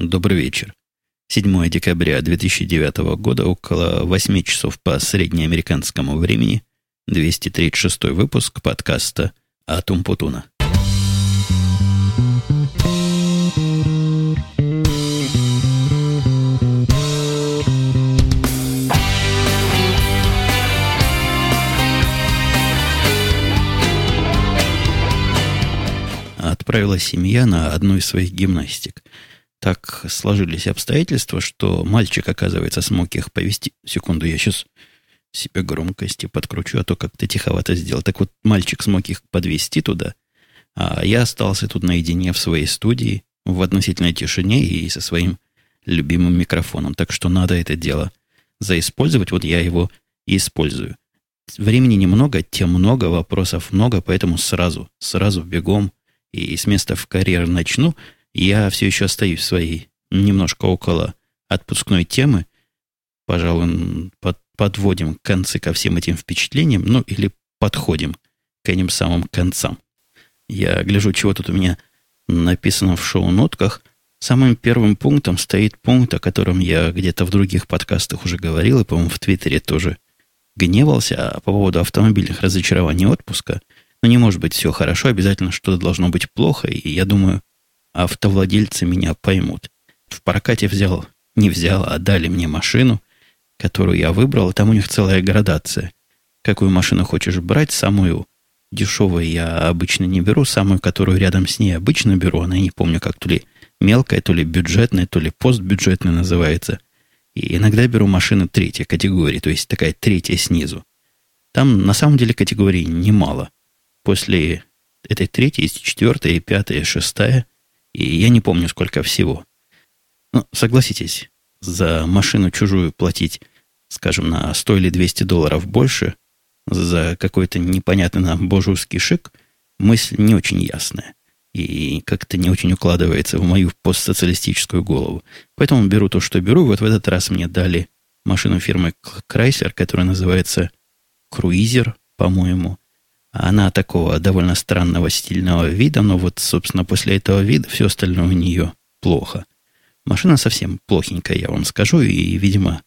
Добрый вечер. 7 декабря 2009 года, около 8 часов по среднеамериканскому времени, 236 выпуск подкаста «Атум Путуна». Отправила семья на одну из своих гимнастик – так сложились обстоятельства, что мальчик, оказывается, смог их повести. Секунду, я сейчас себе громкости подкручу, а то как-то тиховато сделал. Так вот, мальчик смог их подвести туда, а я остался тут наедине в своей студии, в относительной тишине и со своим любимым микрофоном. Так что надо это дело заиспользовать. Вот я его и использую. Времени немного, тем много, вопросов много, поэтому сразу, сразу бегом и с места в карьер начну – я все еще остаюсь в своей немножко около отпускной темы. Пожалуй, под, подводим концы ко всем этим впечатлениям, ну или подходим к этим самым концам. Я гляжу, чего тут у меня написано в шоу-нотках. Самым первым пунктом стоит пункт, о котором я где-то в других подкастах уже говорил, и, по-моему, в Твиттере тоже гневался, а по поводу автомобильных разочарований отпуска. Но не может быть все хорошо, обязательно что-то должно быть плохо, и я думаю, автовладельцы меня поймут. В прокате взял, не взял, а дали мне машину, которую я выбрал, там у них целая градация. Какую машину хочешь брать, самую дешевую я обычно не беру, самую, которую рядом с ней обычно беру, она не помню, как то ли мелкая, то ли бюджетная, то ли постбюджетная называется. И иногда беру машины третьей категории, то есть такая третья снизу. Там на самом деле категорий немало. После этой третьей есть четвертая, пятая, шестая – и я не помню, сколько всего. Ну, согласитесь, за машину чужую платить, скажем, на 100 или 200 долларов больше, за какой-то непонятный нам божеский шик, мысль не очень ясная. И как-то не очень укладывается в мою постсоциалистическую голову. Поэтому беру то, что беру. Вот в этот раз мне дали машину фирмы Chrysler, которая называется Круизер, по-моему. Она такого довольно странного стильного вида, но вот, собственно, после этого вида все остальное у нее плохо. Машина совсем плохенькая, я вам скажу, и, видимо,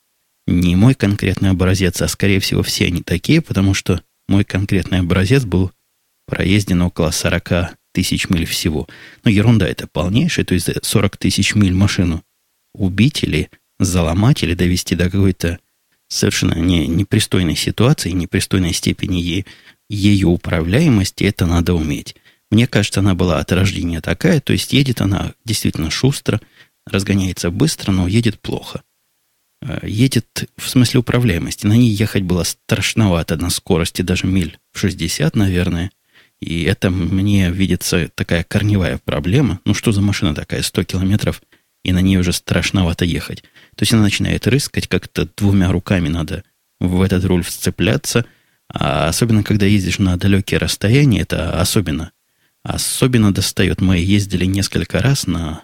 не мой конкретный образец, а, скорее всего, все они такие, потому что мой конкретный образец был проезден около 40 тысяч миль всего. Но ерунда это полнейшая, то есть 40 тысяч миль машину убить или заломать, или довести до какой-то совершенно не, непристойной ситуации, непристойной степени ей ее управляемости, это надо уметь. Мне кажется, она была от рождения такая, то есть едет она действительно шустро, разгоняется быстро, но едет плохо. Э, едет в смысле управляемости. На ней ехать было страшновато на скорости, даже миль в 60, наверное. И это мне видится такая корневая проблема. Ну, что за машина такая, 100 километров, и на ней уже страшновато ехать. То есть она начинает рыскать, как-то двумя руками надо в этот руль вцепляться – а особенно, когда ездишь на далекие расстояния, это особенно, особенно достает. Мы ездили несколько раз на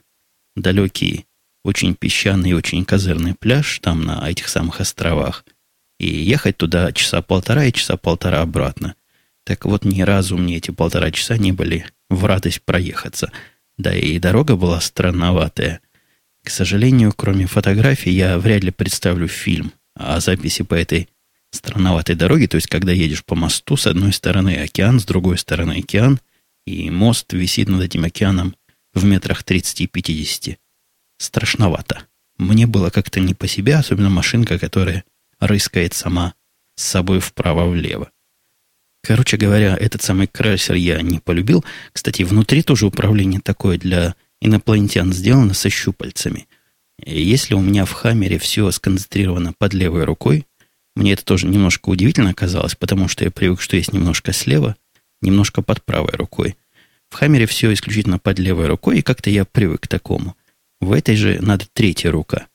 далекий, очень песчаный очень козырный пляж, там на этих самых островах. И ехать туда часа полтора и часа полтора обратно. Так вот, ни разу мне эти полтора часа не были в радость проехаться. Да и дорога была странноватая. К сожалению, кроме фотографий, я вряд ли представлю фильм о записи по этой странноватой дороги, то есть когда едешь по мосту, с одной стороны океан, с другой стороны океан, и мост висит над этим океаном в метрах 30-50. Страшновато. Мне было как-то не по себе, особенно машинка, которая рыскает сама с собой вправо-влево. Короче говоря, этот самый крайсер я не полюбил. Кстати, внутри тоже управление такое для инопланетян сделано со щупальцами. И если у меня в Хаммере все сконцентрировано под левой рукой, мне это тоже немножко удивительно казалось, потому что я привык, что есть немножко слева, немножко под правой рукой. В Хаммере все исключительно под левой рукой, и как-то я привык к такому. В этой же надо третья рука.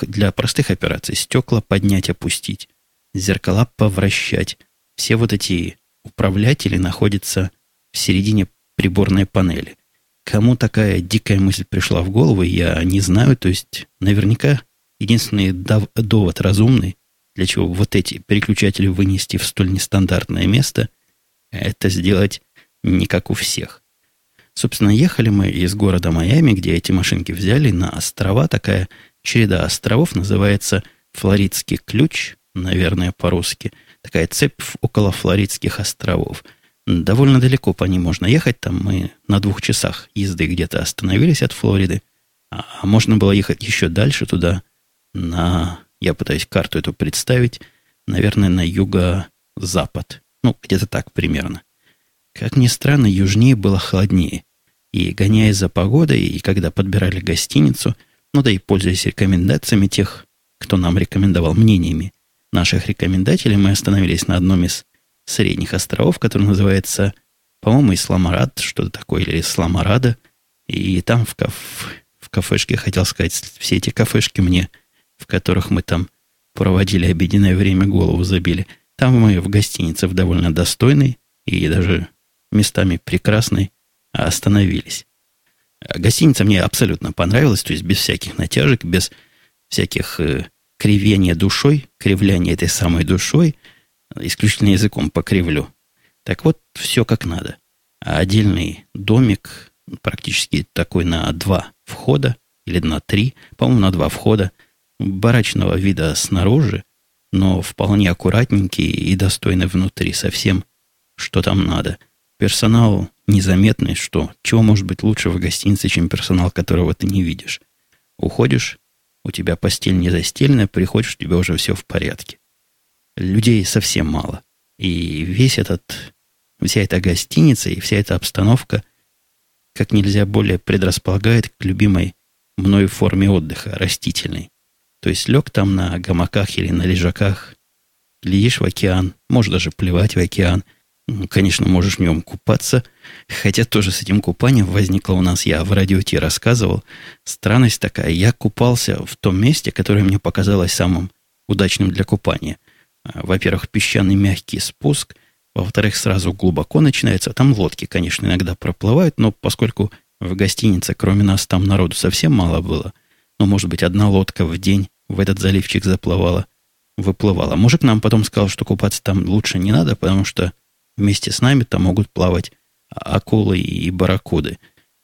Для простых операций стекла поднять, опустить, зеркала повращать. Все вот эти управлятели находятся в середине приборной панели. Кому такая дикая мысль пришла в голову, я не знаю. То есть, наверняка, единственный довод разумный, для чего вот эти переключатели вынести в столь нестандартное место, это сделать не как у всех. Собственно, ехали мы из города Майами, где эти машинки взяли, на острова. Такая череда островов называется Флоридский ключ, наверное, по-русски. Такая цепь около Флоридских островов. Довольно далеко по ним можно ехать. Там мы на двух часах езды где-то остановились от Флориды. А можно было ехать еще дальше туда, на... Я пытаюсь карту эту представить. Наверное, на юго-запад. Ну, где-то так примерно. Как ни странно, южнее было холоднее. И гоняясь за погодой, и когда подбирали гостиницу, ну да и пользуясь рекомендациями тех, кто нам рекомендовал мнениями наших рекомендателей, мы остановились на одном из средних островов, который называется, по-моему, Исламарад, что-то такое, или Исламарада. И там в, каф... в кафешке, хотел сказать, все эти кафешки мне, в которых мы там проводили обеденное время, голову забили. Там мы в гостинице в довольно достойной и даже местами прекрасной остановились. Гостиница мне абсолютно понравилась, то есть без всяких натяжек, без всяких э, кривения душой, кривляния этой самой душой, исключительно языком покривлю. Так вот, все как надо. А отдельный домик, практически такой на два входа, или на три, по-моему, на два входа, барачного вида снаружи, но вполне аккуратненький и достойный внутри, совсем что там надо. Персонал незаметный, что чего может быть лучше в гостинице, чем персонал, которого ты не видишь. Уходишь, у тебя постель не застеленная, приходишь, у тебя уже все в порядке. Людей совсем мало. И весь этот, вся эта гостиница и вся эта обстановка как нельзя более предрасполагает к любимой мной форме отдыха, растительной. То есть лег там на гамаках или на лежаках, глядишь в океан, можешь даже плевать в океан – Конечно, можешь в нем купаться. Хотя тоже с этим купанием возникло у нас, я в радио Ти рассказывал. Странность такая, я купался в том месте, которое мне показалось самым удачным для купания. А, во-первых, песчаный мягкий спуск. Во-вторых, сразу глубоко начинается. Там лодки, конечно, иногда проплывают, но поскольку в гостинице, кроме нас, там народу совсем мало было, ну, может быть, одна лодка в день в этот заливчик заплывала, выплывала. Мужик нам потом сказал, что купаться там лучше не надо, потому что Вместе с нами там могут плавать акулы и барракуды.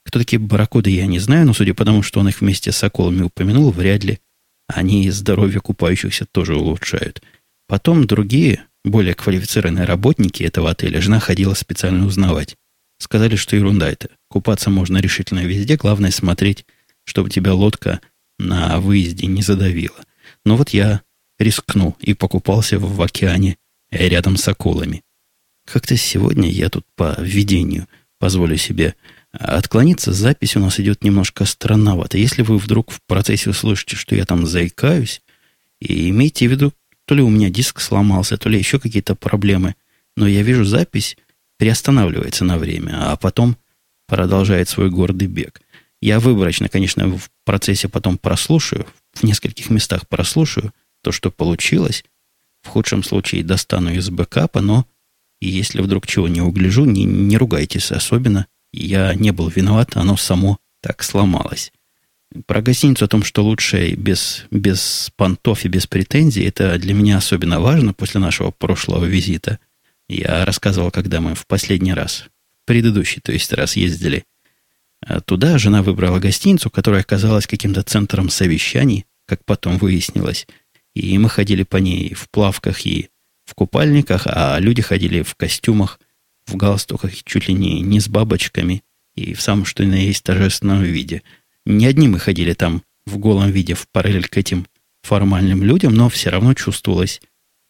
Кто такие барракуды, я не знаю, но судя по тому, что он их вместе с акулами упомянул, вряд ли они здоровье купающихся тоже улучшают. Потом другие, более квалифицированные работники этого отеля, жена ходила специально узнавать. Сказали, что ерунда это. Купаться можно решительно везде, главное смотреть, чтобы тебя лодка на выезде не задавила. Но вот я рискнул и покупался в океане рядом с акулами. Как-то сегодня я тут по введению позволю себе отклониться. Запись у нас идет немножко странновато. Если вы вдруг в процессе услышите, что я там заикаюсь, и имейте в виду, то ли у меня диск сломался, то ли еще какие-то проблемы, но я вижу запись приостанавливается на время, а потом продолжает свой гордый бег. Я выборочно, конечно, в процессе потом прослушаю, в нескольких местах прослушаю то, что получилось. В худшем случае достану из бэкапа, но если вдруг чего не угляжу, не, не ругайтесь особенно. Я не был виноват, оно само так сломалось. Про гостиницу о том, что лучше без, без понтов и без претензий, это для меня особенно важно после нашего прошлого визита. Я рассказывал, когда мы в последний раз, предыдущий, то есть раз ездили туда, жена выбрала гостиницу, которая оказалась каким-то центром совещаний, как потом выяснилось. И мы ходили по ней в плавках и в купальниках, а люди ходили в костюмах, в галстуках, чуть ли не, не с бабочками, и в самом что ни на есть торжественном виде. Не одни мы ходили там в голом виде в параллель к этим формальным людям, но все равно чувствовалось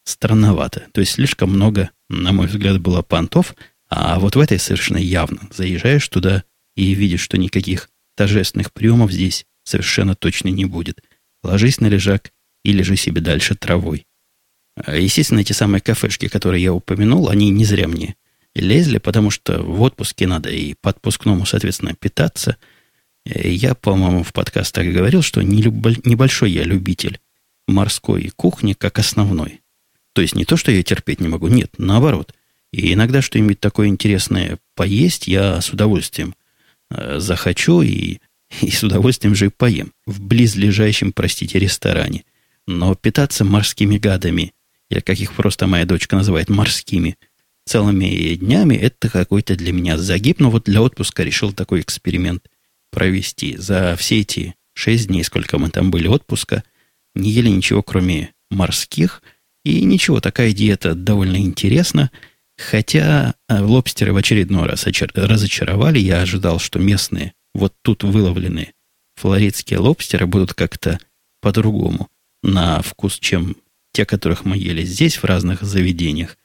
странновато. То есть слишком много, на мой взгляд, было понтов, а вот в этой совершенно явно. Заезжаешь туда и видишь, что никаких торжественных приемов здесь совершенно точно не будет. Ложись на лежак и лежи себе дальше травой. А, естественно, эти самые кафешки, которые я упомянул, они не зря мне лезли, потому что в отпуске надо и по отпускному, соответственно, питаться. Э, я, по-моему, в подкастах говорил, что небольшой я любитель морской кухни как основной. То есть не то, что я терпеть не могу, нет, наоборот. И иногда что-нибудь такое интересное поесть я с удовольствием э, захочу и, и с удовольствием же поем в близлежащем, простите, ресторане. Но питаться морскими гадами или как их просто моя дочка называет, морскими, целыми днями, это какой-то для меня загиб. Но вот для отпуска решил такой эксперимент провести. За все эти шесть дней, сколько мы там были отпуска, не ели ничего, кроме морских. И ничего, такая диета довольно интересна. Хотя э, лобстеры в очередной раз разочаровали. Я ожидал, что местные, вот тут выловленные флоридские лобстеры будут как-то по-другому на вкус, чем те, которых мы ели здесь в разных заведениях.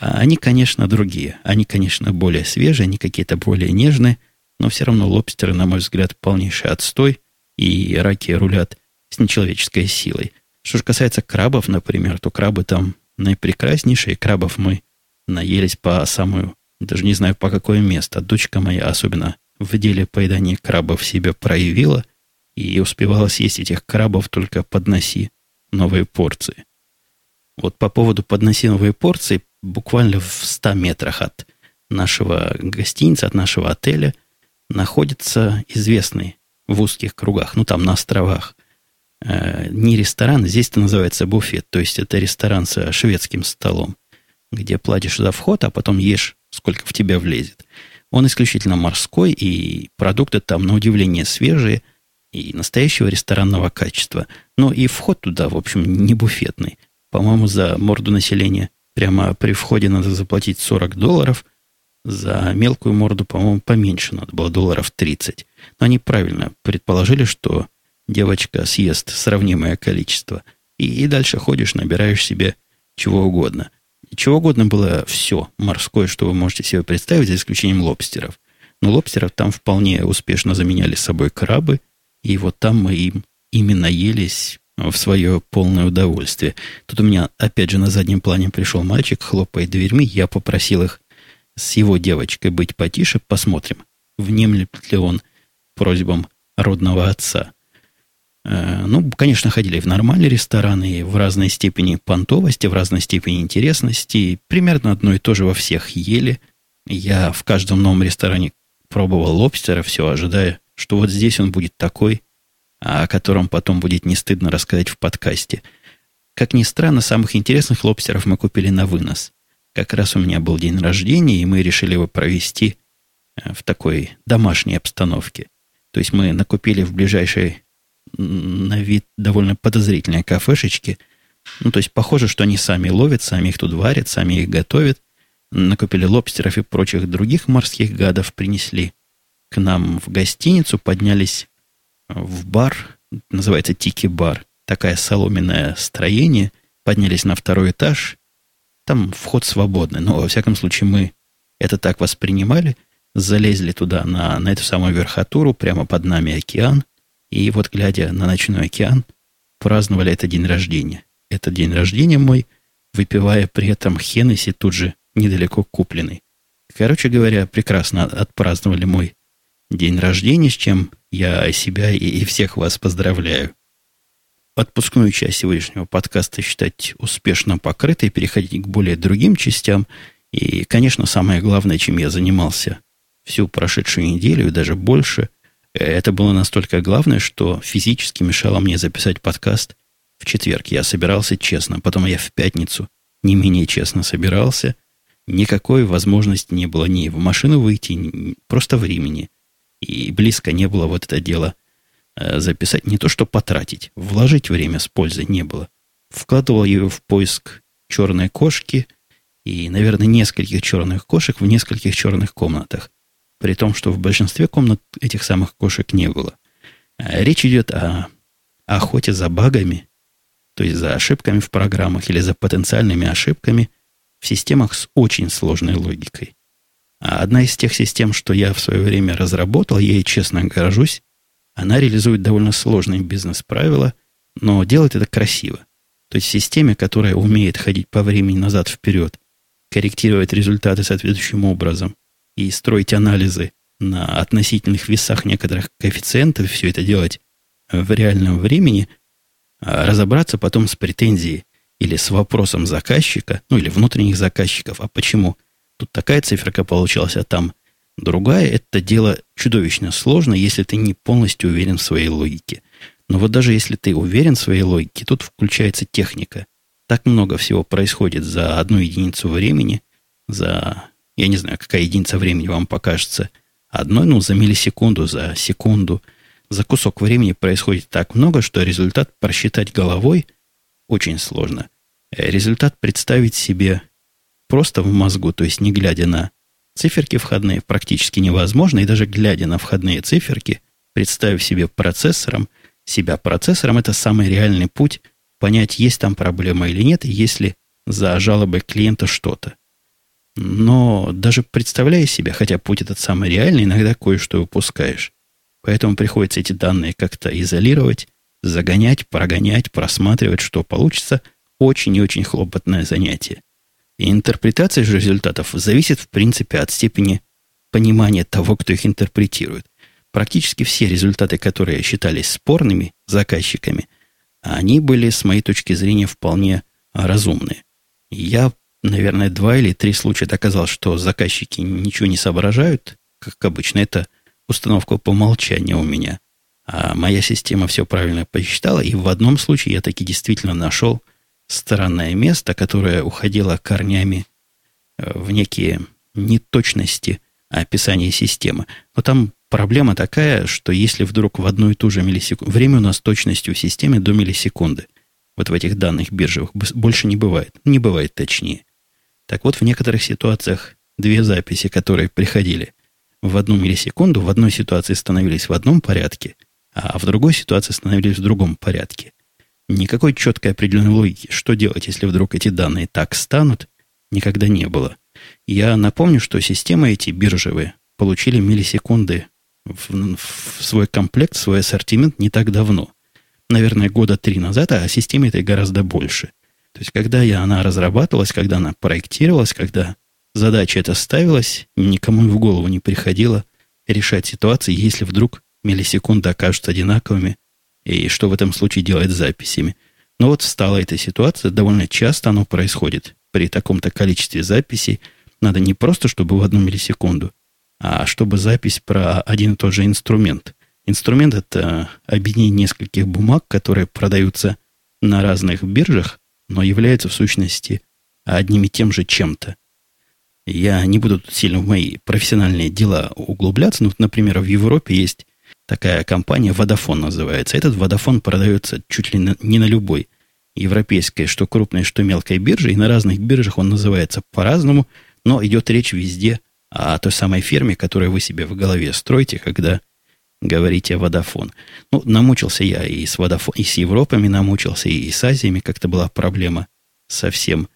А они, конечно, другие. Они, конечно, более свежие, они какие-то более нежные, но все равно лобстеры, на мой взгляд, полнейший отстой, и раки рулят с нечеловеческой силой. Что же касается крабов, например, то крабы там наипрекраснейшие. Крабов мы наелись по самую, даже не знаю по какое место. Дочка моя особенно в деле поедания крабов себя проявила и успевала съесть этих крабов только подноси новые порции. Вот по поводу подноси новые порции, буквально в 100 метрах от нашего гостиницы, от нашего отеля, находится известный в узких кругах, ну там на островах, э, не ресторан, здесь это называется буфет, то есть это ресторан со шведским столом, где платишь за вход, а потом ешь, сколько в тебя влезет. Он исключительно морской, и продукты там, на удивление, свежие и настоящего ресторанного качества. Но и вход туда, в общем, не буфетный. По-моему, за морду населения прямо при входе надо заплатить 40 долларов. За мелкую морду, по-моему, поменьше надо было, долларов 30. Но они правильно предположили, что девочка съест сравнимое количество. И, и дальше ходишь, набираешь себе чего угодно. Чего угодно было все морское, что вы можете себе представить, за исключением лобстеров. Но лобстеров там вполне успешно заменяли с собой крабы, и вот там мы им именно елись в свое полное удовольствие. Тут у меня, опять же, на заднем плане пришел мальчик, хлопает дверьми, я попросил их с его девочкой быть потише, посмотрим, внемлет ли он просьбам родного отца. Э, ну, конечно, ходили в нормальные рестораны, в разной степени понтовости, в разной степени интересности. Примерно одно и то же во всех ели. Я в каждом новом ресторане пробовал лобстера, все ожидая, что вот здесь он будет такой, а о котором потом будет не стыдно рассказать в подкасте. Как ни странно, самых интересных лобстеров мы купили на вынос. Как раз у меня был день рождения, и мы решили его провести э, в такой домашней обстановке. То есть мы накупили в ближайшей на вид довольно подозрительные кафешечки. Ну, то есть похоже, что они сами ловят, сами их тут варят, сами их готовят. Накупили лобстеров и прочих других морских гадов, принесли к нам в гостиницу, поднялись в бар, называется Тики-бар. Такое соломенное строение. Поднялись на второй этаж. Там вход свободный, но, во всяком случае, мы это так воспринимали. Залезли туда, на, на эту самую верхотуру, прямо под нами океан. И вот, глядя на ночной океан, праздновали этот день рождения. Это день рождения мой, выпивая при этом Хеннесси тут же недалеко купленный. Короче говоря, прекрасно отпраздновали мой день рождения, с чем я себя и, и всех вас поздравляю. Отпускную часть сегодняшнего подкаста считать успешно покрытой, переходить к более другим частям. И, конечно, самое главное, чем я занимался всю прошедшую неделю и даже больше – это было настолько главное, что физически мешало мне записать подкаст в четверг. Я собирался честно, потом я в пятницу не менее честно собирался. Никакой возможности не было ни в машину выйти, ни, просто времени. И близко не было вот это дело э, записать. Не то, что потратить, вложить время с пользой не было. Вкладывал его в поиск черной кошки и, наверное, нескольких черных кошек в нескольких черных комнатах при том, что в большинстве комнат этих самых кошек не было. А речь идет о охоте за багами, то есть за ошибками в программах или за потенциальными ошибками в системах с очень сложной логикой. А одна из тех систем, что я в свое время разработал, я ей честно горжусь, она реализует довольно сложные бизнес-правила, но делает это красиво. То есть в системе, которая умеет ходить по времени назад-вперед, корректировать результаты соответствующим образом – и строить анализы на относительных весах некоторых коэффициентов, все это делать в реальном времени, а разобраться потом с претензией или с вопросом заказчика, ну или внутренних заказчиков, а почему тут такая циферка получилась, а там другая, это дело чудовищно сложно, если ты не полностью уверен в своей логике. Но вот даже если ты уверен в своей логике, тут включается техника. Так много всего происходит за одну единицу времени, за, я не знаю, какая единица времени вам покажется одной, ну, за миллисекунду, за секунду, за кусок времени происходит так много, что результат просчитать головой очень сложно. Э, результат представить себе просто в мозгу, то есть не глядя на циферки входные, практически невозможно, и даже глядя на входные циферки, представив себе процессором, себя процессором, это самый реальный путь понять, есть там проблема или нет, и есть за жалобой клиента что-то. Но даже представляя себя, хотя путь этот самый реальный, иногда кое-что упускаешь. Поэтому приходится эти данные как-то изолировать, загонять, прогонять, просматривать, что получится. Очень и очень хлопотное занятие. И интерпретация же результатов зависит, в принципе, от степени понимания того, кто их интерпретирует. Практически все результаты, которые считались спорными заказчиками, они были, с моей точки зрения, вполне разумные. Я, наверное, два или три случая доказал, что заказчики ничего не соображают, как обычно. Это установка по умолчанию у меня. А моя система все правильно посчитала, и в одном случае я таки действительно нашел странное место, которое уходило корнями э, в некие неточности описания системы. Но там проблема такая, что если вдруг в одну и ту же миллисекунду... Время у нас точностью в системе до миллисекунды. Вот в этих данных биржевых больше не бывает. Не бывает точнее. Так вот, в некоторых ситуациях две записи, которые приходили в одну миллисекунду, в одной ситуации становились в одном порядке, а в другой ситуации становились в другом порядке. Никакой четкой определенной логики, что делать, если вдруг эти данные так станут, никогда не было. Я напомню, что системы эти биржевые получили миллисекунды в, в свой комплект, в свой ассортимент не так давно. Наверное, года три назад, а системе этой гораздо больше. То есть, когда я, она разрабатывалась, когда она проектировалась, когда задача эта ставилась, никому в голову не приходило решать ситуации, если вдруг миллисекунды окажутся одинаковыми, и что в этом случае делать с записями. Но вот стала эта ситуация, довольно часто оно происходит. При таком-то количестве записей надо не просто, чтобы в одну миллисекунду, а чтобы запись про один и тот же инструмент. Инструмент – это объединение нескольких бумаг, которые продаются на разных биржах, но являются в сущности одним и тем же чем-то. Я не буду тут сильно в мои профессиональные дела углубляться, но, например, в Европе есть такая компания, Водофон называется. Этот Водофон продается чуть ли не на любой европейской, что крупной, что мелкой бирже, и на разных биржах он называется по-разному, но идет речь везде о той самой фирме, которую вы себе в голове строите, когда говорите Водофон. Ну, намучился я и с Водофон, и с Европами намучился, и с Азиями как-то была проблема совсем,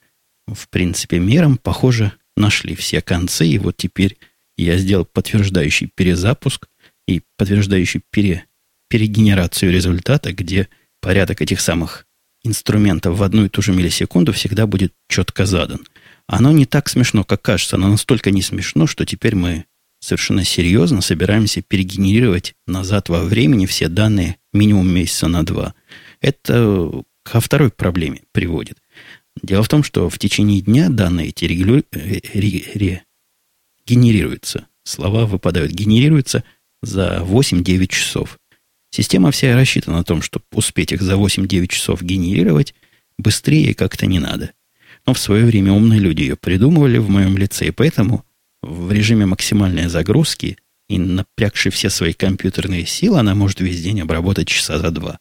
в принципе, миром. Похоже, нашли все концы, и вот теперь я сделал подтверждающий перезапуск и подтверждающий пере, перегенерацию результата, где порядок этих самых инструментов в одну и ту же миллисекунду всегда будет четко задан. Оно не так смешно, как кажется. Оно настолько не смешно, что теперь мы совершенно серьезно собираемся перегенерировать назад во времени все данные минимум месяца на два. Это ко второй проблеме приводит. Дело в том, что в течение дня данные эти регулю... ре... Ре... генерируются. Слова выпадают. Генерируются за 8-9 часов. Система вся рассчитана на том, чтобы успеть их за 8-9 часов генерировать, быстрее как-то не надо. Но в свое время умные люди ее придумывали в моем лице, и поэтому в режиме максимальной загрузки и напрягши все свои компьютерные силы, она может весь день обработать часа за два.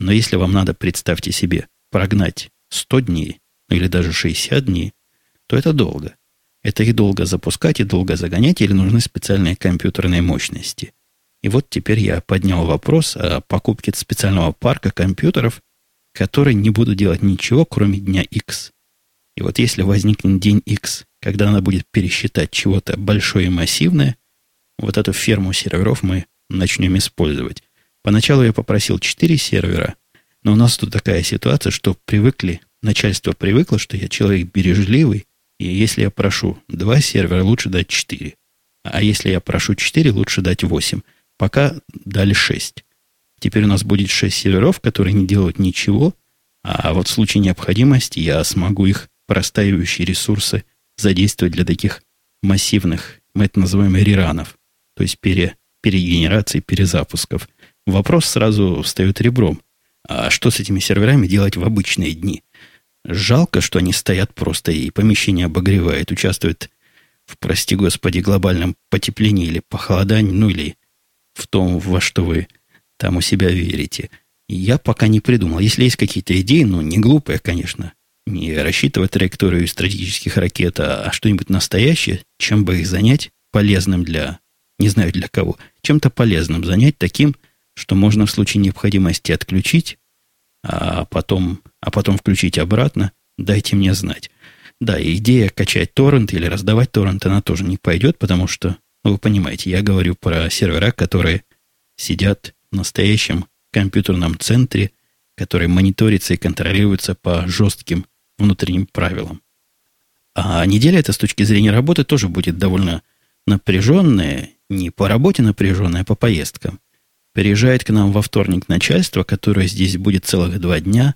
Но если вам надо, представьте себе, прогнать 100 дней, или даже 60 дней, то это долго. Это и долго запускать, и долго загонять, или нужны специальные компьютерные мощности. И вот теперь я поднял вопрос о покупке специального парка компьютеров, которые не будут делать ничего, кроме дня X. И вот если возникнет день X, когда надо будет пересчитать чего-то большое и массивное, вот эту ферму серверов мы начнем использовать. Поначалу я попросил 4 сервера, но у нас тут такая ситуация, что привыкли начальство привыкло, что я человек бережливый, и если я прошу два сервера, лучше дать четыре. А если я прошу четыре, лучше дать восемь. Пока дали шесть. Теперь у нас будет шесть серверов, которые не делают ничего, а вот в случае необходимости я смогу их простаивающие ресурсы задействовать для таких массивных, мы это называем реранов, то есть пере, перегенерации, перезапусков. Вопрос сразу встает ребром. А что с этими серверами делать в обычные дни? Жалко, что они стоят просто и помещение обогревают, участвуют в, прости господи, глобальном потеплении или похолодании, ну или в том, во что вы там у себя верите. Я пока не придумал. Если есть какие-то идеи, ну, не глупые, конечно, не рассчитывать траекторию стратегических ракет, а что-нибудь настоящее, чем бы их занять полезным для, не знаю для кого, чем-то полезным занять таким, что можно в случае необходимости отключить, а потом, а потом включить обратно, дайте мне знать. Да, идея качать торрент или раздавать торрент, она тоже не пойдет, потому что, ну, вы понимаете, я говорю про сервера, которые сидят в настоящем компьютерном центре, который мониторится и контролируется по жестким внутренним правилам. А неделя эта с точки зрения работы тоже будет довольно напряженная, не по работе напряженная, а по поездкам. Приезжает к нам во вторник начальство, которое здесь будет целых два дня,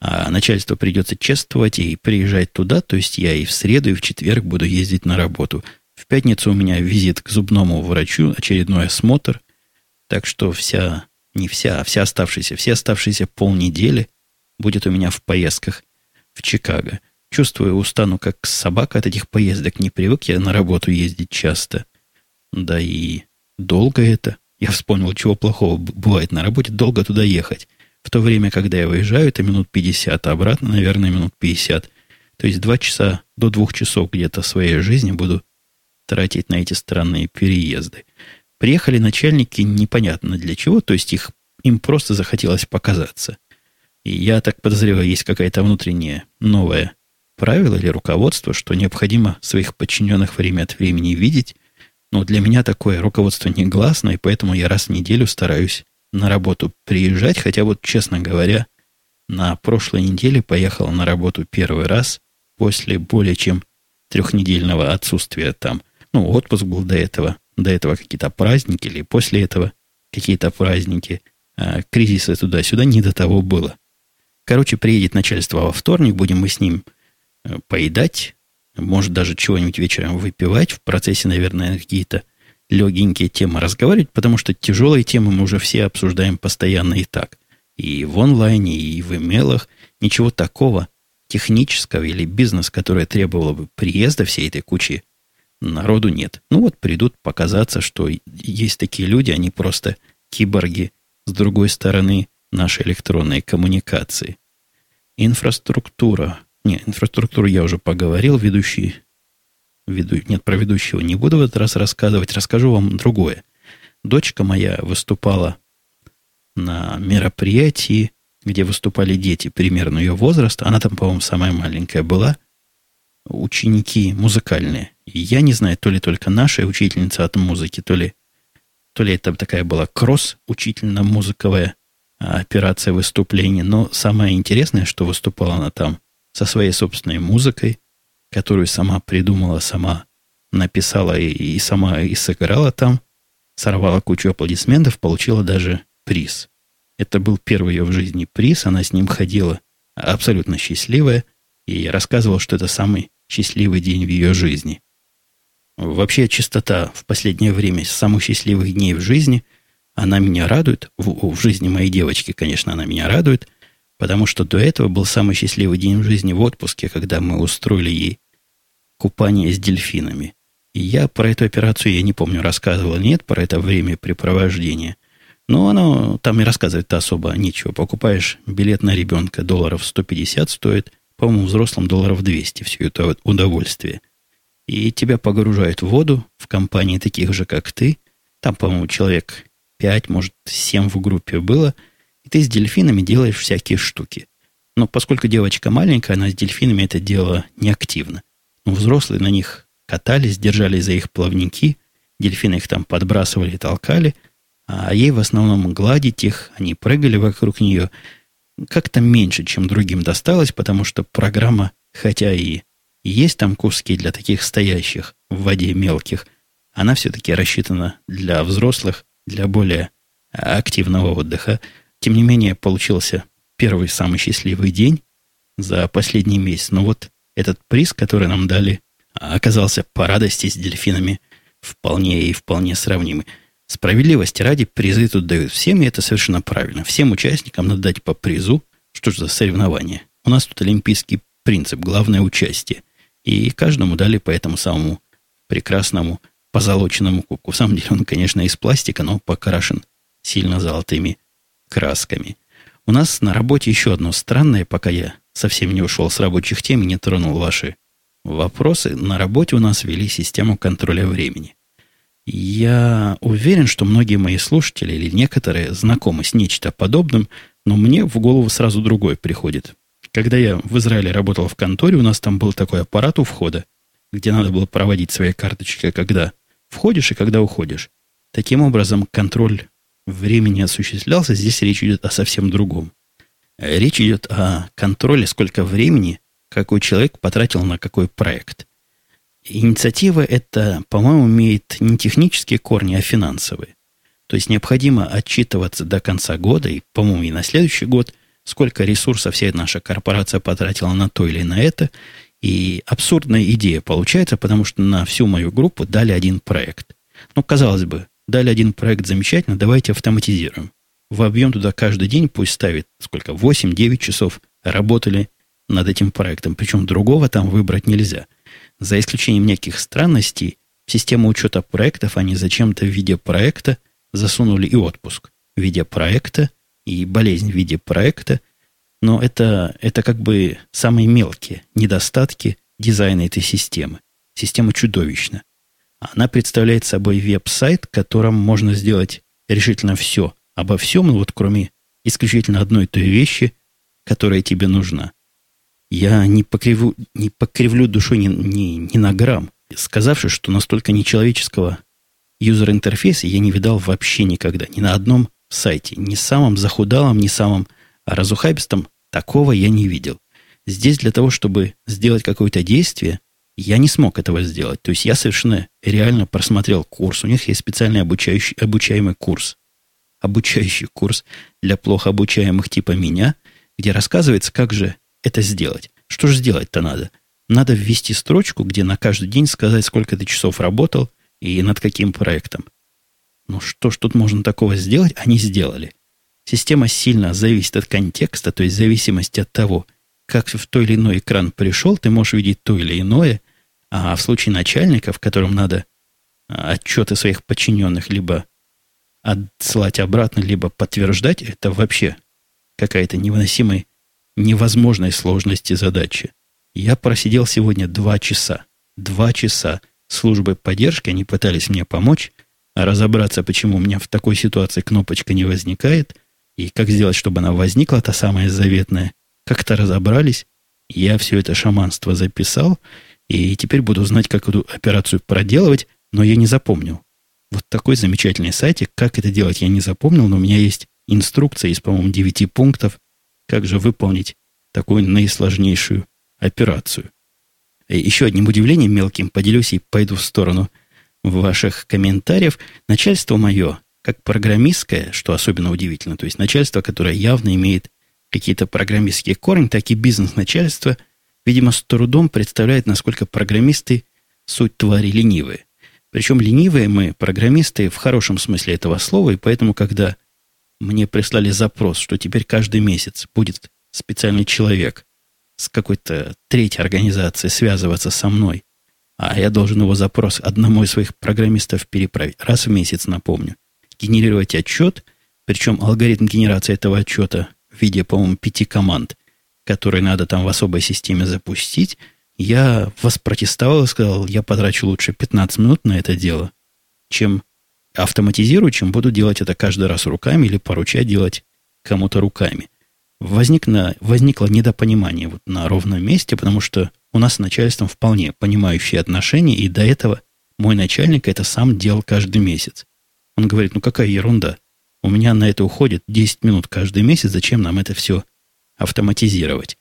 а начальство придется чествовать и приезжать туда, то есть я и в среду, и в четверг буду ездить на работу. В пятницу у меня визит к зубному врачу, очередной осмотр, так что вся, не вся, а вся оставшаяся, все оставшиеся полнедели будет у меня в поездках в Чикаго. Чувствую, устану как собака от этих поездок. Не привык я на работу ездить часто. Да и долго это. Я вспомнил, чего плохого бывает на работе, долго туда ехать. В то время, когда я выезжаю, это минут 50, а обратно, наверное, минут 50. То есть два часа до двух часов где-то своей жизни буду тратить на эти странные переезды. Приехали начальники непонятно для чего, то есть их, им просто захотелось показаться. И я так подозреваю, есть какая-то внутренняя новое правило или руководство, что необходимо своих подчиненных время от времени видеть. Но для меня такое руководство негласное, и поэтому я раз в неделю стараюсь на работу приезжать. Хотя вот, честно говоря, на прошлой неделе поехал на работу первый раз после более чем трехнедельного отсутствия там. Ну, отпуск был до этого. До этого какие-то праздники или после этого какие-то праздники. А кризиса туда-сюда не до того было. Короче, приедет начальство во вторник, будем мы с ним э, поедать, может даже чего-нибудь вечером выпивать, в процессе, наверное, какие-то легенькие темы разговаривать, потому что тяжелые темы мы уже все обсуждаем постоянно и так. И в онлайне, и в имейлах. Ничего такого технического или бизнес, которое требовало бы приезда всей этой кучи, народу нет. Ну вот придут показаться, что есть такие люди, они просто киборги с другой стороны нашей электронной коммуникации. Инфраструктура. Не, инфраструктуру я уже поговорил, ведущий... Веду, нет, про ведущего не буду в этот раз рассказывать, расскажу вам другое. Дочка моя выступала на мероприятии, где выступали дети примерно ее возраста. Она там, по-моему, самая маленькая была. Ученики музыкальные. Я не знаю, то ли только наша учительница от музыки, то ли, то ли это такая была кросс-учительно-музыковая операция выступления. Но самое интересное, что выступала она там со своей собственной музыкой, которую сама придумала, сама написала и, и сама и сыграла там, сорвала кучу аплодисментов, получила даже приз. Это был первый ее в жизни приз, она с ним ходила абсолютно счастливая и рассказывала, что это самый счастливый день в ее жизни. Вообще, чистота в последнее время самых счастливых дней в жизни – она меня радует. В, в жизни моей девочки, конечно, она меня радует, потому что до этого был самый счастливый день в жизни в отпуске, когда мы устроили ей купание с дельфинами. И я про эту операцию, я не помню, рассказывал нет, про это времяпрепровождение. Но оно там и рассказывать-то особо нечего. Покупаешь билет на ребенка, долларов 150 стоит, по-моему, взрослым долларов 200, все это удовольствие. И тебя погружают в воду в компании таких же, как ты. Там, по-моему, человек 5, может, 7 в группе было, и ты с дельфинами делаешь всякие штуки. Но поскольку девочка маленькая, она с дельфинами это делала неактивно. Но взрослые на них катались, держали за их плавники, дельфины их там подбрасывали и толкали, а ей в основном гладить их, они прыгали вокруг нее. Как-то меньше, чем другим досталось, потому что программа, хотя и есть там куски для таких стоящих в воде мелких, она все-таки рассчитана для взрослых для более активного отдыха. Тем не менее, получился первый самый счастливый день за последний месяц. Но вот этот приз, который нам дали, оказался по радости с дельфинами вполне и вполне сравнимый. Справедливости ради призы тут дают всем, и это совершенно правильно. Всем участникам надо дать по призу. Что же за соревнование? У нас тут олимпийский принцип, главное участие. И каждому дали по этому самому прекрасному позолоченному кубку. В самом деле он, конечно, из пластика, но покрашен сильно золотыми красками. У нас на работе еще одно странное, пока я совсем не ушел с рабочих тем и не тронул ваши вопросы. На работе у нас ввели систему контроля времени. Я уверен, что многие мои слушатели или некоторые знакомы с нечто подобным, но мне в голову сразу другой приходит. Когда я в Израиле работал в конторе, у нас там был такой аппарат у входа, где надо было проводить свои карточки, когда входишь и когда уходишь. Таким образом, контроль времени осуществлялся. Здесь речь идет о совсем другом. Речь идет о контроле, сколько времени какой человек потратил на какой проект. Инициатива эта, по-моему, имеет не технические корни, а финансовые. То есть необходимо отчитываться до конца года, и, по-моему, и на следующий год, сколько ресурсов вся наша корпорация потратила на то или на это. И абсурдная идея получается, потому что на всю мою группу дали один проект. Ну, казалось бы, дали один проект замечательно, давайте автоматизируем. В объем туда каждый день пусть ставит сколько, 8-9 часов работали над этим проектом. Причем другого там выбрать нельзя – за исключением неких странностей, в систему учета проектов они зачем-то в виде проекта засунули и отпуск в виде проекта, и болезнь в виде проекта. Но это, это как бы самые мелкие недостатки дизайна этой системы. Система чудовищна. Она представляет собой веб-сайт, которым можно сделать решительно все. Обо всем, ну вот кроме исключительно одной той вещи, которая тебе нужна. Я не покривлю, не покривлю душой ни, ни, ни на грамм, сказавши, что настолько нечеловеческого юзер-интерфейса я не видал вообще никогда, ни на одном сайте, ни самом захудалом, ни самом разухабистом, такого я не видел. Здесь для того, чтобы сделать какое-то действие, я не смог этого сделать. То есть я совершенно реально просмотрел курс. У них есть специальный обучающий, обучаемый курс. Обучающий курс для плохо обучаемых типа меня, где рассказывается, как же это сделать. Что же сделать-то надо? Надо ввести строчку, где на каждый день сказать, сколько ты часов работал и над каким проектом. Ну что ж тут можно такого сделать, они сделали. Система сильно зависит от контекста, то есть зависимости от того, как в той или иной экран пришел, ты можешь видеть то или иное, а в случае начальника, в котором надо а, отчеты своих подчиненных либо отсылать обратно, либо подтверждать, это вообще какая-то невыносимая невозможной сложности задачи. Я просидел сегодня два часа. Два часа. Службы поддержки, они пытались мне помочь, а разобраться, почему у меня в такой ситуации кнопочка не возникает, и как сделать, чтобы она возникла, та самая заветная. Как-то разобрались. Я все это шаманство записал, и теперь буду знать, как эту операцию проделывать, но я не запомнил. Вот такой замечательный сайтик, как это делать, я не запомнил, но у меня есть инструкция из, по-моему, 9 пунктов, как же выполнить такую наисложнейшую операцию. И еще одним удивлением мелким поделюсь и пойду в сторону ваших комментариев. Начальство мое, как программистское, что особенно удивительно, то есть начальство, которое явно имеет какие-то программистские корни, так и бизнес-начальство, видимо, с трудом представляет, насколько программисты суть твари ленивые. Причем ленивые мы, программисты, в хорошем смысле этого слова, и поэтому, когда мне прислали запрос, что теперь каждый месяц будет специальный человек с какой-то третьей организацией связываться со мной, а я должен его запрос одному из своих программистов переправить раз в месяц, напомню, генерировать отчет, причем алгоритм генерации этого отчета в виде, по-моему, пяти команд, которые надо там в особой системе запустить, я воспротестовал и сказал, я потрачу лучше 15 минут на это дело, чем автоматизирую, чем буду делать это каждый раз руками или поручать делать кому-то руками. Возникло, возникло недопонимание вот на ровном месте, потому что у нас с начальством вполне понимающие отношения, и до этого мой начальник это сам делал каждый месяц. Он говорит, ну какая ерунда, у меня на это уходит 10 минут каждый месяц, зачем нам это все автоматизировать?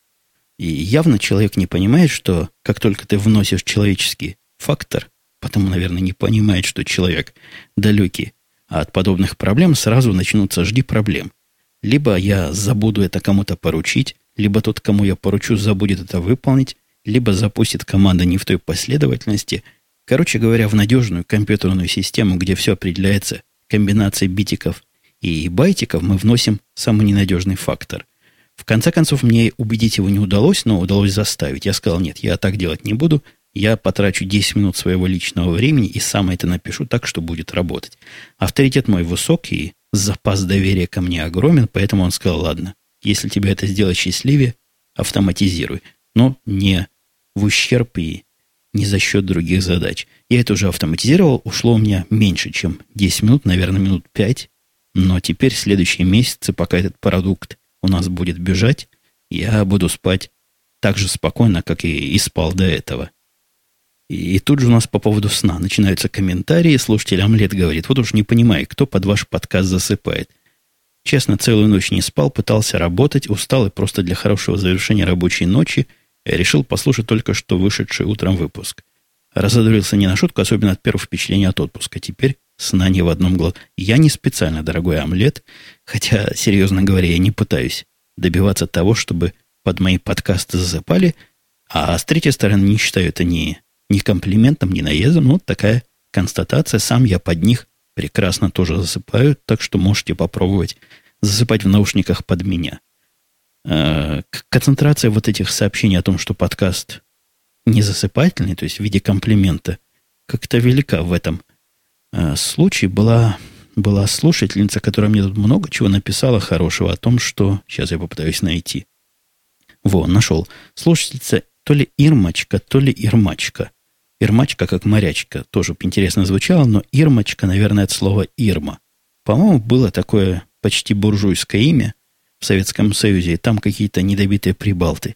И явно человек не понимает, что как только ты вносишь человеческий фактор, потому, наверное, не понимает, что человек далекий от подобных проблем, сразу начнутся жди проблем. Либо я забуду это кому-то поручить, либо тот, кому я поручу, забудет это выполнить, либо запустит команда не в той последовательности. Короче говоря, в надежную компьютерную систему, где все определяется комбинацией битиков и байтиков, мы вносим самый ненадежный фактор. В конце концов, мне убедить его не удалось, но удалось заставить. Я сказал, нет, я так делать не буду. Я потрачу 10 минут своего личного времени и сам это напишу так, что будет работать. Авторитет мой высокий, запас доверия ко мне огромен, поэтому он сказал, ладно, если тебе это сделать счастливее, автоматизируй. Но не в ущерб и не за счет других задач. Я это уже автоматизировал, ушло у меня меньше, чем 10 минут, наверное, минут 5. Но теперь следующие месяцы, пока этот продукт у нас будет бежать, я буду спать так же спокойно, как и, и спал до этого. И, и тут же у нас по поводу сна начинаются комментарии. Слушатель Омлет говорит, вот уж не понимаю, кто под ваш подкаст засыпает. Честно, целую ночь не спал, пытался работать, устал и просто для хорошего завершения рабочей ночи решил послушать только что вышедший утром выпуск. Разодурился не на шутку, особенно от первого впечатления от отпуска. Теперь сна не в одном глазу. Я не специально, дорогой омлет, хотя, серьезно говоря, я не пытаюсь добиваться того, чтобы под мои подкасты засыпали, а с третьей стороны не считаю это ни, ни комплиментом, ни наездом. Ну, вот такая констатация. Сам я под них прекрасно тоже засыпаю, так что можете попробовать засыпать в наушниках под меня. Э, концентрация вот этих сообщений о том, что подкаст не засыпательный, то есть в виде комплимента, как-то велика в этом э, случае. Была, была слушательница, которая мне тут много чего написала хорошего о том, что... Сейчас я попытаюсь найти. Во, нашел. Слушательница то ли Ирмочка, то ли Ирмачка. Ирмачка как морячка. Тоже интересно звучало, но Ирмочка, наверное, от слова Ирма. По-моему, было такое почти буржуйское имя в Советском Союзе. Там какие-то недобитые прибалты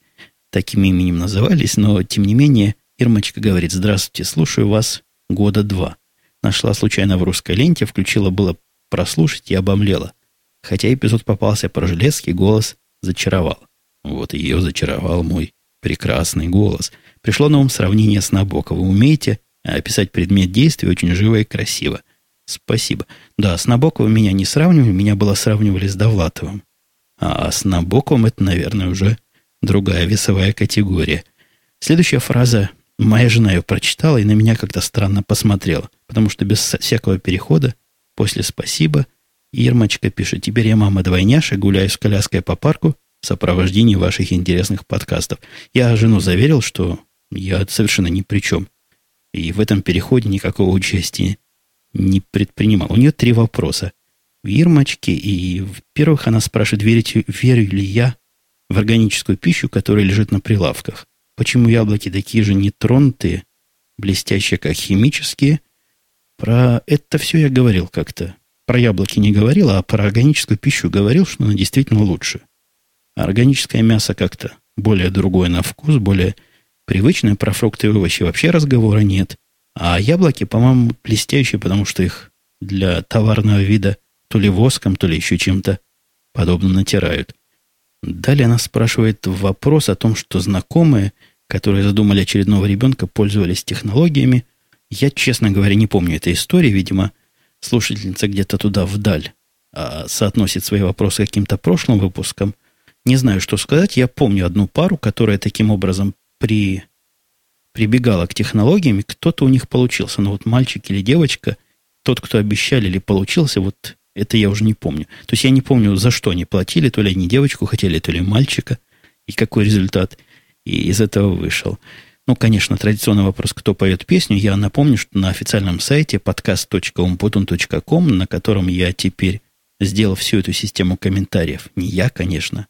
таким именем назывались, но, тем не менее, Ирмочка говорит, здравствуйте, слушаю вас года два. Нашла случайно в русской ленте, включила было прослушать и обомлела. Хотя эпизод попался про железки, голос зачаровал. Вот ее зачаровал мой прекрасный голос. Пришло на ум сравнение с Набокова. Вы умеете описать предмет действия очень живо и красиво. Спасибо. Да, с Набоковым меня не сравнивали, меня было сравнивали с Довлатовым. А с Набоковым это, наверное, уже другая весовая категория. Следующая фраза. Моя жена ее прочитала и на меня как-то странно посмотрела, потому что без всякого перехода после «спасибо» Ирмочка пишет, теперь я мама двойняша, гуляю с коляской по парку в сопровождении ваших интересных подкастов. Я жену заверил, что я совершенно ни при чем. И в этом переходе никакого участия не предпринимал. У нее три вопроса. В Ирмочке, и, во-первых, она спрашивает, верите, верю ли я в органическую пищу, которая лежит на прилавках. Почему яблоки такие же нетронутые, блестящие, как химические? Про это все я говорил как-то. Про яблоки не говорил, а про органическую пищу говорил, что она действительно лучше. А органическое мясо как-то более другое на вкус, более привычное. Про фрукты и овощи вообще разговора нет. А яблоки, по-моему, блестящие, потому что их для товарного вида то ли воском, то ли еще чем-то подобно натирают. Далее она спрашивает вопрос о том, что знакомые, которые задумали очередного ребенка, пользовались технологиями. Я, честно говоря, не помню этой истории. Видимо, слушательница где-то туда вдаль а, соотносит свои вопросы к каким-то прошлым выпускам. Не знаю, что сказать. Я помню одну пару, которая таким образом при, прибегала к технологиям, кто-то у них получился. Но вот мальчик или девочка, тот, кто обещали или получился, вот это я уже не помню. То есть я не помню, за что они платили, то ли они девочку хотели, то ли мальчика, и какой результат и из этого вышел. Ну, конечно, традиционный вопрос, кто поет песню. Я напомню, что на официальном сайте podcast.umputun.com, на котором я теперь сделал всю эту систему комментариев, не я, конечно,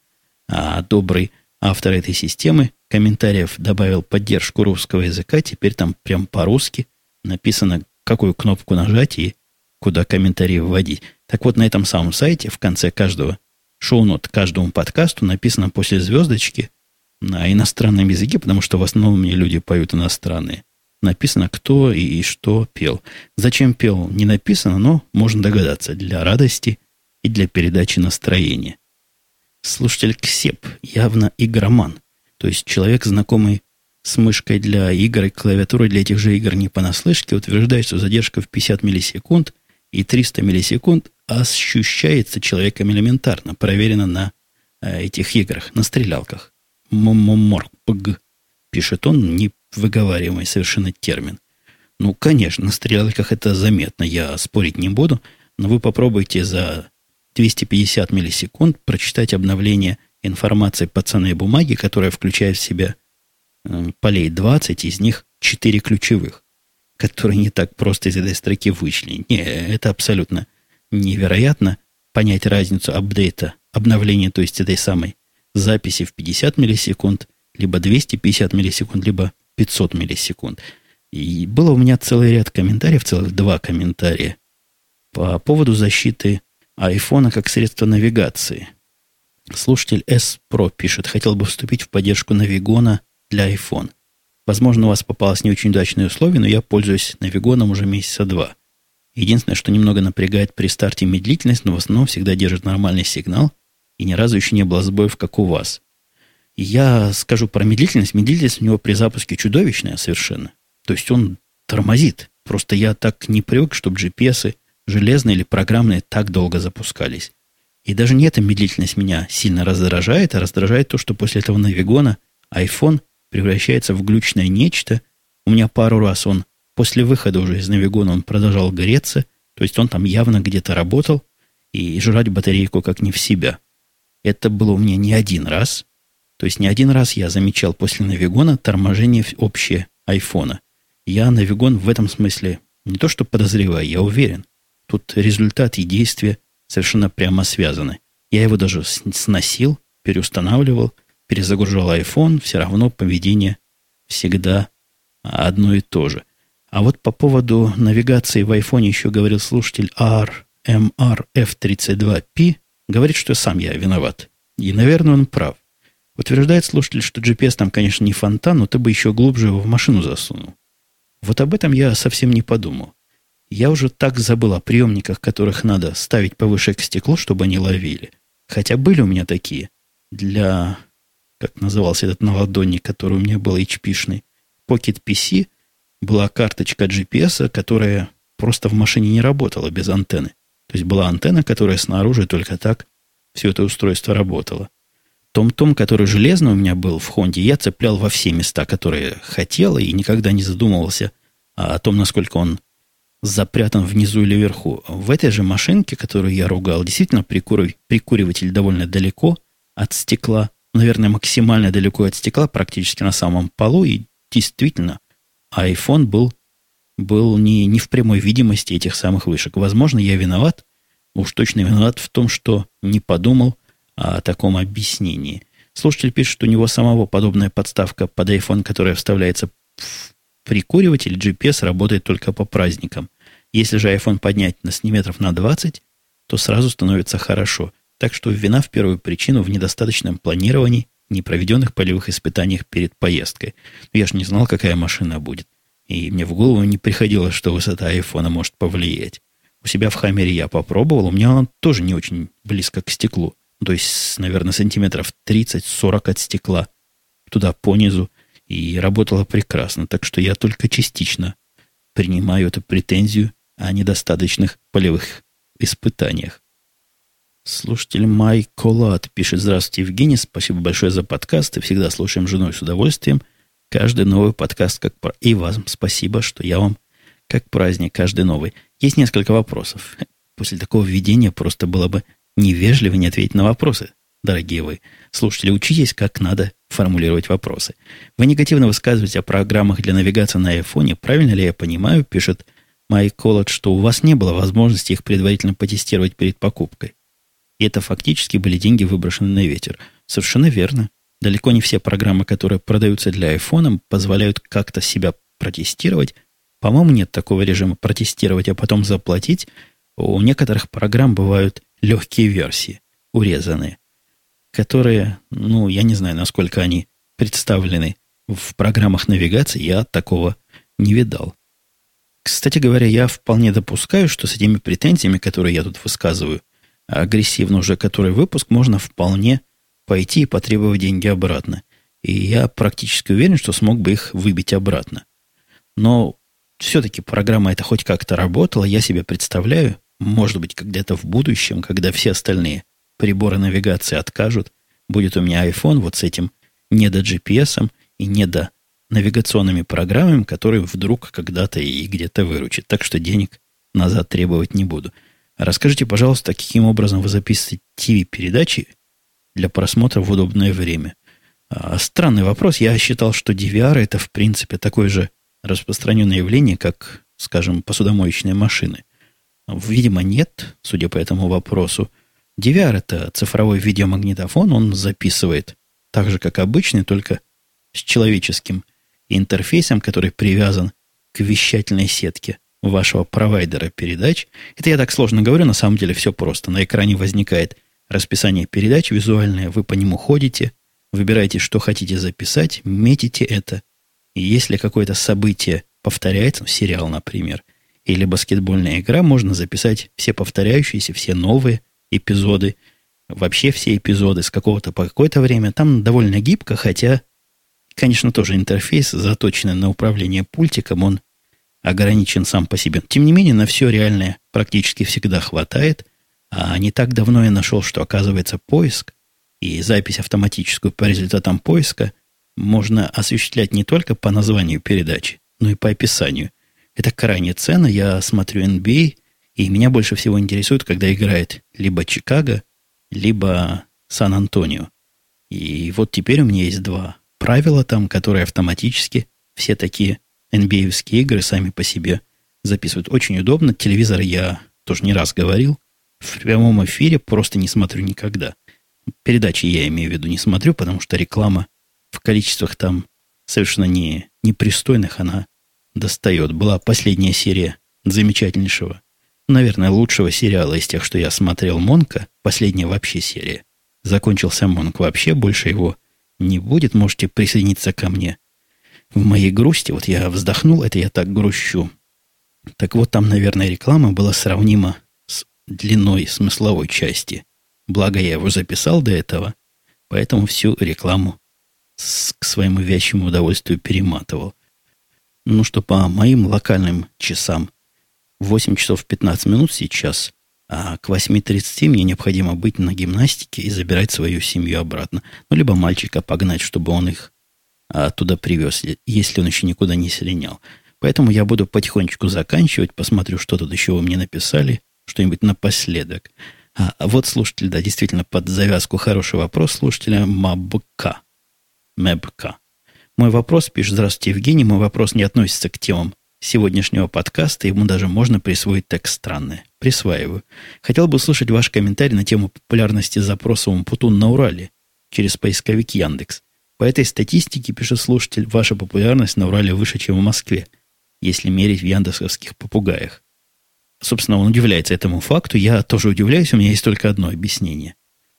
а добрый автор этой системы комментариев добавил поддержку русского языка. Теперь там прям по-русски написано, какую кнопку нажать и куда комментарии вводить. Так вот, на этом самом сайте в конце каждого шоу-нот каждому подкасту написано после звездочки на иностранном языке, потому что в основном мне люди поют иностранные. Написано, кто и что пел. Зачем пел, не написано, но можно догадаться. Для радости и для передачи настроения. Слушатель Ксеп явно игроман. То есть человек, знакомый с мышкой для игр и клавиатурой для этих же игр не понаслышке, утверждает, что задержка в 50 миллисекунд и 300 миллисекунд ощущается человеком элементарно, проверено на э, этих играх, на стрелялках. Морпг, пишет он, невыговариваемый совершенно термин. Ну, конечно, на стрелялках это заметно, я спорить не буду, но вы попробуйте за 250 миллисекунд прочитать обновление информация по ценной бумаге, которая включает в себя э, полей 20, из них 4 ключевых, которые не так просто из этой строки вычленить. Не, это абсолютно невероятно понять разницу апдейта, обновления, то есть этой самой записи в 50 миллисекунд, либо 250 миллисекунд, либо 500 миллисекунд. И было у меня целый ряд комментариев, целых два комментария по поводу защиты айфона как средства навигации. Слушатель S Pro пишет, хотел бы вступить в поддержку Навигона для iPhone. Возможно, у вас попалось не очень удачные условия, но я пользуюсь Навигоном уже месяца два. Единственное, что немного напрягает при старте медлительность, но в основном всегда держит нормальный сигнал, и ни разу еще не было сбоев, как у вас. я скажу про медлительность. Медлительность у него при запуске чудовищная совершенно. То есть он тормозит. Просто я так не привык, чтобы GPS железные или программные так долго запускались. И даже не эта медлительность меня сильно раздражает, а раздражает то, что после этого навигона iPhone превращается в глючное нечто. У меня пару раз он после выхода уже из навигона он продолжал гореться, то есть он там явно где-то работал и жрать батарейку как не в себя. Это было у меня не один раз. То есть не один раз я замечал после навигона торможение общее айфона. Я навигон в этом смысле не то что подозреваю, я уверен. Тут результат и действия совершенно прямо связаны. Я его даже сносил, переустанавливал, перезагружал iPhone, все равно поведение всегда одно и то же. А вот по поводу навигации в iPhone еще говорил слушатель RMRF32P, говорит, что сам я виноват. И, наверное, он прав. Утверждает слушатель, что GPS там, конечно, не фонтан, но ты бы еще глубже его в машину засунул. Вот об этом я совсем не подумал. Я уже так забыл о приемниках, которых надо ставить повыше к стеклу, чтобы они ловили. Хотя были у меня такие. Для, как назывался этот наладонник, который у меня был HP-шный, Pocket PC, была карточка GPS, которая просто в машине не работала без антенны. То есть была антенна, которая снаружи только так все это устройство работало. Том-том, который железный у меня был в Хонде, я цеплял во все места, которые хотел, и никогда не задумывался о том, насколько он запрятан внизу или вверху. В этой же машинке, которую я ругал, действительно прикуриватель довольно далеко от стекла, наверное, максимально далеко от стекла, практически на самом полу, и действительно, iPhone был, был не, не в прямой видимости этих самых вышек. Возможно, я виноват, уж точно виноват в том, что не подумал о таком объяснении. Слушатель пишет, что у него самого подобная подставка под iPhone, которая вставляется в прикуриватель GPS работает только по праздникам. Если же iPhone поднять на сантиметров на 20, то сразу становится хорошо. Так что вина в первую причину в недостаточном планировании, непроведенных полевых испытаниях перед поездкой. Я же не знал, какая машина будет. И мне в голову не приходило, что высота айфона может повлиять. У себя в Хаммере я попробовал, у меня она тоже не очень близко к стеклу. То есть, наверное, сантиметров 30-40 от стекла. Туда понизу и работала прекрасно. Так что я только частично принимаю эту претензию о недостаточных полевых испытаниях. Слушатель Май пишет «Здравствуйте, Евгений, спасибо большое за подкаст, и всегда слушаем женой с удовольствием. Каждый новый подкаст как И вам спасибо, что я вам как праздник каждый новый. Есть несколько вопросов. После такого введения просто было бы невежливо не ответить на вопросы дорогие вы слушатели, учитесь, как надо формулировать вопросы. Вы негативно высказываете о программах для навигации на айфоне. Правильно ли я понимаю, пишет Майк что у вас не было возможности их предварительно потестировать перед покупкой? И это фактически были деньги, выброшены на ветер. Совершенно верно. Далеко не все программы, которые продаются для айфона, позволяют как-то себя протестировать. По-моему, нет такого режима протестировать, а потом заплатить. У некоторых программ бывают легкие версии, урезанные которые, ну, я не знаю, насколько они представлены в программах навигации, я такого не видал. Кстати говоря, я вполне допускаю, что с этими претензиями, которые я тут высказываю, агрессивно уже который выпуск, можно вполне пойти и потребовать деньги обратно. И я практически уверен, что смог бы их выбить обратно. Но все-таки программа эта хоть как-то работала, я себе представляю, может быть, где-то в будущем, когда все остальные приборы навигации откажут, будет у меня iPhone вот с этим не до GPS и не до навигационными программами, которые вдруг когда-то и где-то выручат. Так что денег назад требовать не буду. Расскажите, пожалуйста, каким образом вы записываете TV-передачи для просмотра в удобное время. А, странный вопрос. Я считал, что DVR это, в принципе, такое же распространенное явление, как, скажем, посудомоечные машины. Видимо, нет, судя по этому вопросу. DVR это цифровой видеомагнитофон, он записывает так же, как обычный, только с человеческим интерфейсом, который привязан к вещательной сетке вашего провайдера передач. Это я так сложно говорю, на самом деле все просто. На экране возникает расписание передач визуальное, вы по нему ходите, выбираете, что хотите записать, метите это. И если какое-то событие повторяется, сериал, например, или баскетбольная игра, можно записать все повторяющиеся, все новые эпизоды, вообще все эпизоды с какого-то по какое-то время. Там довольно гибко, хотя, конечно, тоже интерфейс, заточенный на управление пультиком, он ограничен сам по себе. Тем не менее, на все реальное практически всегда хватает. А не так давно я нашел, что, оказывается, поиск и запись автоматическую по результатам поиска можно осуществлять не только по названию передачи, но и по описанию. Это крайне ценно. Я смотрю NBA, и меня больше всего интересует, когда играет либо Чикаго, либо Сан-Антонио. И вот теперь у меня есть два правила там, которые автоматически все такие nba игры сами по себе записывают. Очень удобно. Телевизор я тоже не раз говорил. В прямом эфире просто не смотрю никогда. Передачи я имею в виду не смотрю, потому что реклама в количествах там совершенно не, непристойных она достает. Была последняя серия замечательнейшего, наверное, лучшего сериала из тех, что я смотрел, Монка. Последняя вообще серия. Закончился Монк вообще, больше его не будет. Можете присоединиться ко мне в моей грусти. Вот я вздохнул, это я так грущу. Так вот, там, наверное, реклама была сравнима с длиной смысловой части. Благо, я его записал до этого, поэтому всю рекламу с, к своему вящему удовольствию перематывал. Ну что, по моим локальным часам 8 часов 15 минут сейчас, а к 8.30 мне необходимо быть на гимнастике и забирать свою семью обратно. Ну, либо мальчика погнать, чтобы он их оттуда привез, если он еще никуда не слинял. Поэтому я буду потихонечку заканчивать, посмотрю, что тут еще вы мне написали, что-нибудь напоследок. А, а вот слушатель, да, действительно, под завязку хороший вопрос слушателя Мабка. Мэбка. Мой вопрос, пишет, здравствуйте, Евгений, мой вопрос не относится к темам сегодняшнего подкаста, ему даже можно присвоить текст странный. Присваиваю. Хотел бы услышать ваш комментарий на тему популярности запроса Умпутун на Урале через поисковик Яндекс. По этой статистике, пишет слушатель, ваша популярность на Урале выше, чем в Москве, если мерить в яндексовских попугаях. Собственно, он удивляется этому факту. Я тоже удивляюсь, у меня есть только одно объяснение.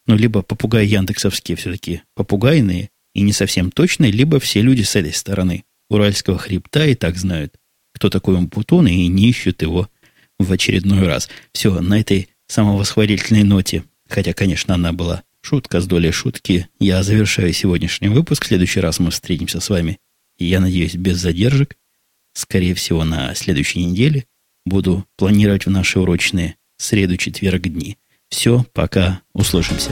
Ну, либо попугаи яндексовские все-таки попугайные и не совсем точные, либо все люди с этой стороны уральского хребта и так знают, кто такой Умпутун, и не ищут его в очередной раз. Все, на этой самовосхвалительной ноте, хотя, конечно, она была шутка с долей шутки, я завершаю сегодняшний выпуск. В следующий раз мы встретимся с вами, я надеюсь, без задержек, скорее всего, на следующей неделе – буду планировать в наши урочные среду-четверг дни. Все, пока услышимся.